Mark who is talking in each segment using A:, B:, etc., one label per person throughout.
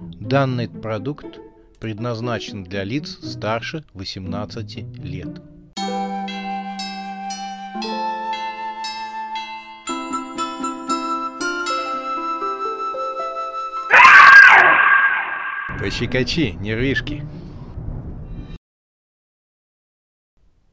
A: Данный продукт предназначен для лиц старше 18 лет. Пощекочи, нервишки.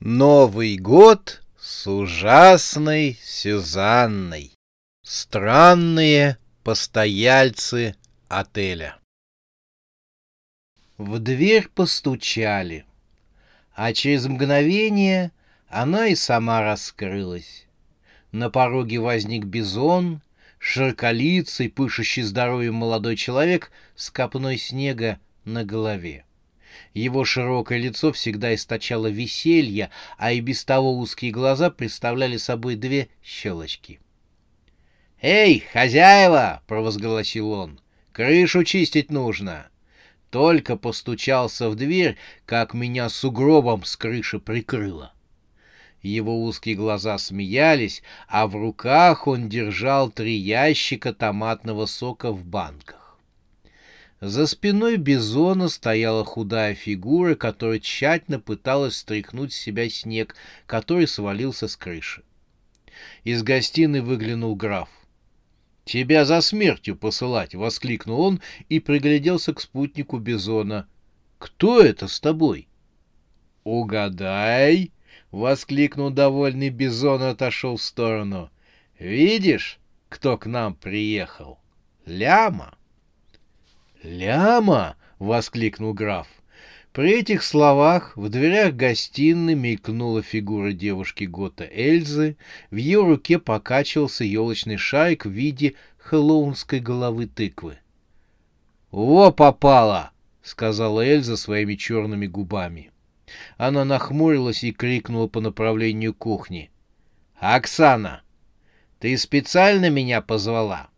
A: Новый год с ужасной Сюзанной. Странные постояльцы отеля. В дверь постучали, а через мгновение она и сама раскрылась. На пороге возник бизон, широколицый, пышущий здоровьем молодой человек с копной снега на голове. Его широкое лицо всегда источало веселье, а и без того узкие глаза представляли собой две щелочки. «Эй, хозяева!» — провозгласил он. «Крышу чистить нужно!» Только постучался в дверь, как меня сугробом с крыши прикрыло. Его узкие глаза смеялись, а в руках он держал три ящика томатного сока в банках. За спиной Бизона стояла худая фигура, которая тщательно пыталась стряхнуть с себя снег, который свалился с крыши. Из гостиной выглянул граф. «Тебя за смертью посылать!» — воскликнул он и пригляделся к спутнику Бизона. «Кто это с тобой?» «Угадай!» — воскликнул довольный Бизон и отошел в сторону. «Видишь, кто к нам приехал? Ляма!» «Ляма!» — воскликнул граф. При этих словах в дверях гостиной мелькнула фигура девушки Гота Эльзы, в ее руке покачивался елочный шарик в виде хэллоунской головы тыквы. «Во попало!» — сказала Эльза своими черными губами. Она нахмурилась и крикнула по направлению кухни. «Оксана, ты специально меня позвала?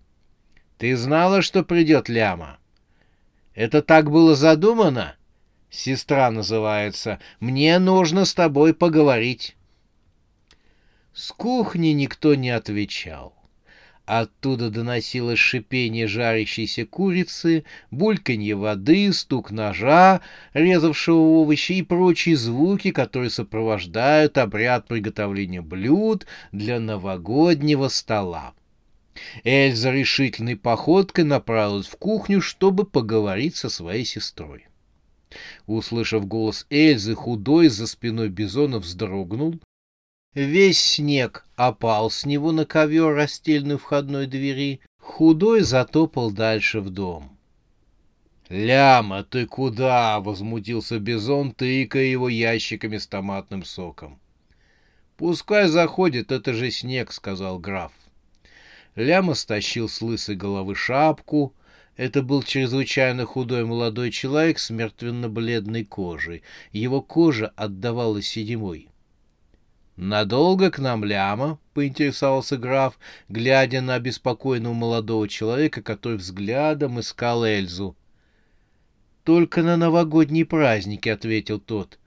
A: Ты знала, что придет ляма? Это так было задумано?» Сестра называется. Мне нужно с тобой поговорить. С кухни никто не отвечал. Оттуда доносилось шипение жарящейся курицы, бульканье воды, стук ножа, резавшего овощи и прочие звуки, которые сопровождают обряд приготовления блюд для новогоднего стола. Эльза решительной походкой направилась в кухню, чтобы поговорить со своей сестрой. Услышав голос Эльзы, худой за спиной Бизона вздрогнул. Весь снег опал с него на ковер, расстеленный входной двери. Худой затопал дальше в дом. «Ляма, ты куда?» — возмутился Бизон, тыкая его ящиками с томатным соком. «Пускай заходит, это же снег», — сказал граф. Ляма стащил с лысой головы шапку, это был чрезвычайно худой молодой человек с мертвенно-бледной кожей. Его кожа отдавала седьмой. «Надолго к нам ляма?» — поинтересовался граф, глядя на беспокойного молодого человека, который взглядом искал Эльзу. «Только на новогодние праздники», — ответил тот.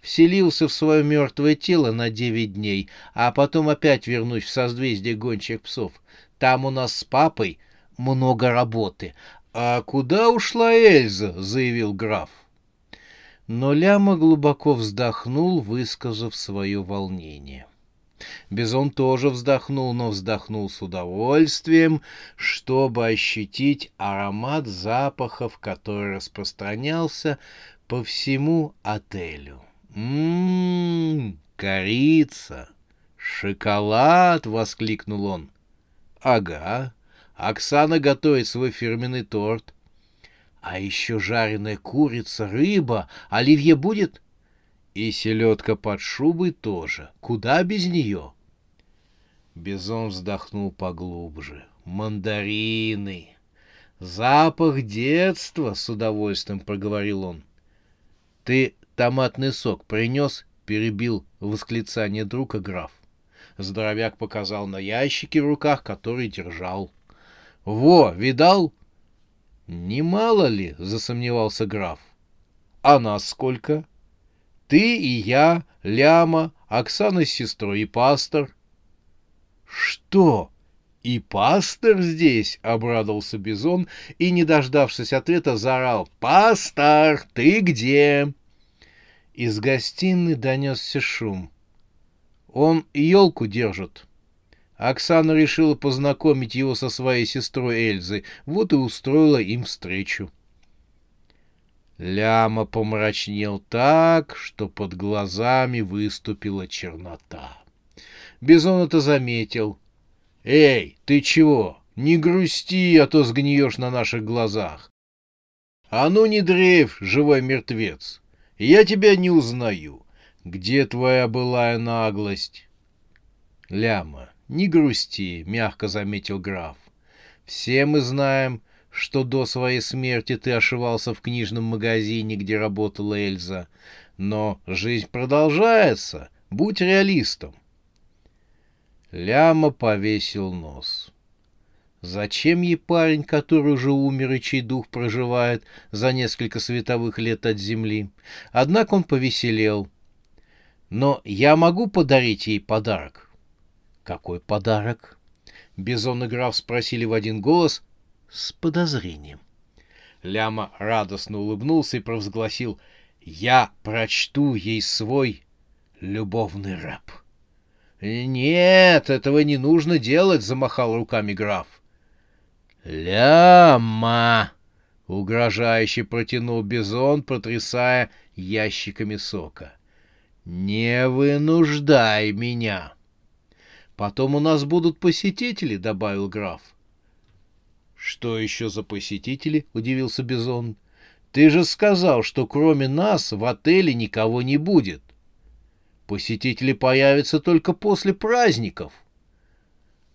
A: «Вселился в свое мертвое тело на девять дней, а потом опять вернусь в созвездие гончих псов. Там у нас с папой много работы. «А куда ушла Эльза?» — заявил граф. Но Ляма глубоко вздохнул, высказав свое волнение. Бизон тоже вздохнул, но вздохнул с удовольствием, чтобы ощутить аромат запахов, который распространялся по всему отелю. «М-м-м, корица, шоколад!» — воскликнул он. «Ага, Оксана готовит свой фирменный торт. А еще жареная курица, рыба. Оливье будет? И селедка под шубой тоже. Куда без нее? Бизон вздохнул поглубже. Мандарины. Запах детства, с удовольствием проговорил он. Ты томатный сок принес? Перебил восклицание друга граф. Здоровяк показал на ящике в руках, который держал. Во, видал? Немало ли, засомневался граф. А нас сколько? Ты и я, Ляма, Оксана с сестрой и пастор. Что? «И пастор здесь!» — обрадовался Бизон и, не дождавшись ответа, заорал. «Пастор, ты где?» Из гостиной донесся шум. «Он елку держит». Оксана решила познакомить его со своей сестрой Эльзой, вот и устроила им встречу. Ляма помрачнел так, что под глазами выступила чернота. Бизон это заметил. «Эй, ты чего? Не грусти, а то сгниешь на наших глазах. А ну не дрейф, живой мертвец. Я тебя не узнаю. Где твоя былая наглость?» Ляма, не грусти, мягко заметил граф. Все мы знаем, что до своей смерти ты ошивался в книжном магазине, где работала Эльза. Но жизнь продолжается. Будь реалистом. Ляма повесил нос. Зачем ей парень, который уже умер и чей дух проживает за несколько световых лет от земли? Однако он повеселел. Но я могу подарить ей подарок. Какой подарок? Бизон и граф спросили в один голос, с подозрением. Ляма радостно улыбнулся и провозгласил «Я прочту ей свой любовный раб». «Нет, этого не нужно делать», — замахал руками граф. «Ляма!» — угрожающе протянул Бизон, потрясая ящиками сока. «Не вынуждай меня!» «Потом у нас будут посетители», — добавил граф. «Что еще за посетители?» — удивился Бизон. «Ты же сказал, что кроме нас в отеле никого не будет. Посетители появятся только после праздников».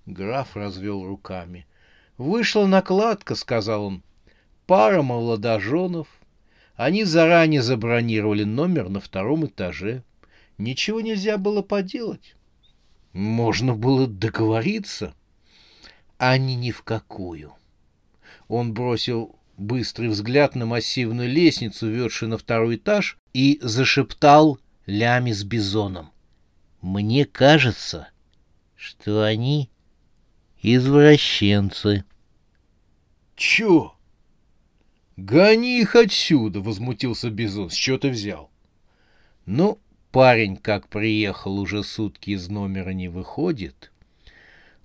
A: Граф развел руками. «Вышла накладка», — сказал он. «Пара молодоженов. Они заранее забронировали номер на втором этаже. Ничего нельзя было поделать. Можно было договориться. Они ни в какую». Он бросил быстрый взгляд на массивную лестницу, ведшую на второй этаж, и зашептал Лями с бизоном. «Мне кажется, что они извращенцы». «Чё?» «Гони их отсюда!» — возмутился Бизон. «С чего ты взял?» «Ну, парень, как приехал, уже сутки из номера не выходит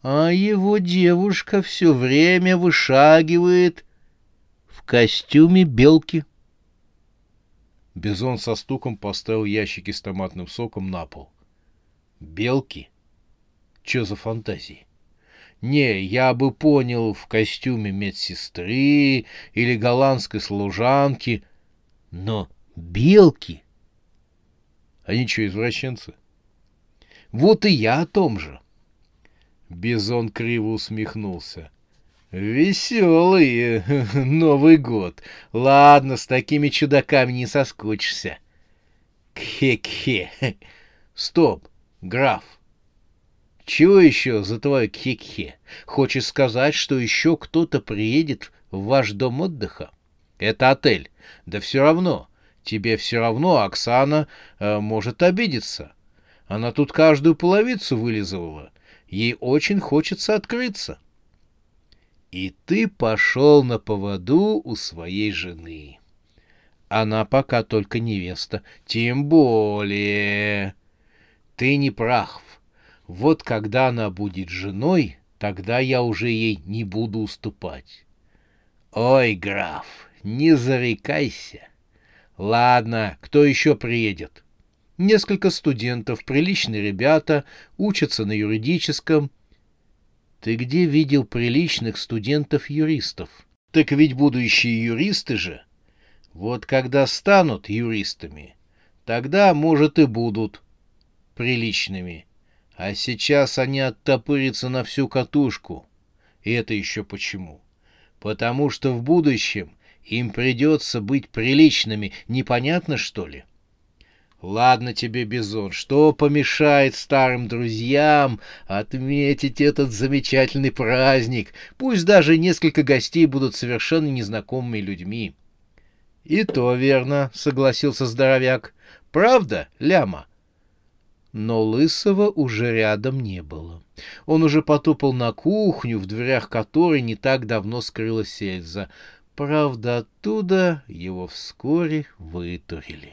A: а его девушка все время вышагивает в костюме белки. Бизон со стуком поставил ящики с томатным соком на пол. Белки? Че за фантазии? Не, я бы понял в костюме медсестры или голландской служанки, но белки? Они что, извращенцы? Вот и я о том же. Бизон криво усмехнулся. Веселый Новый год. Ладно, с такими чудаками не соскучишься. Кхе-кхе. Стоп, граф. Чего еще за твое кхе-кхе? Хочешь сказать, что еще кто-то приедет в ваш дом отдыха? Это отель. Да все равно. Тебе все равно Оксана э, может обидеться. Она тут каждую половицу вылизывала. Ей очень хочется открыться. И ты пошел на поводу у своей жены. Она пока только невеста. Тем более... Ты не прав. Вот когда она будет женой, тогда я уже ей не буду уступать. Ой, граф, не зарекайся. Ладно, кто еще приедет? Несколько студентов, приличные ребята, учатся на юридическом. Ты где видел приличных студентов-юристов? Так ведь будущие юристы же. Вот когда станут юристами, тогда, может, и будут приличными. А сейчас они оттопырятся на всю катушку. И это еще почему? Потому что в будущем им придется быть приличными, непонятно что ли? — Ладно тебе, Бизон, что помешает старым друзьям отметить этот замечательный праздник? Пусть даже несколько гостей будут совершенно незнакомыми людьми. — И то верно, — согласился здоровяк. — Правда, Ляма? но Лысого уже рядом не было. Он уже потопал на кухню, в дверях которой не так давно скрылась Эльза. Правда, оттуда его вскоре вытурили.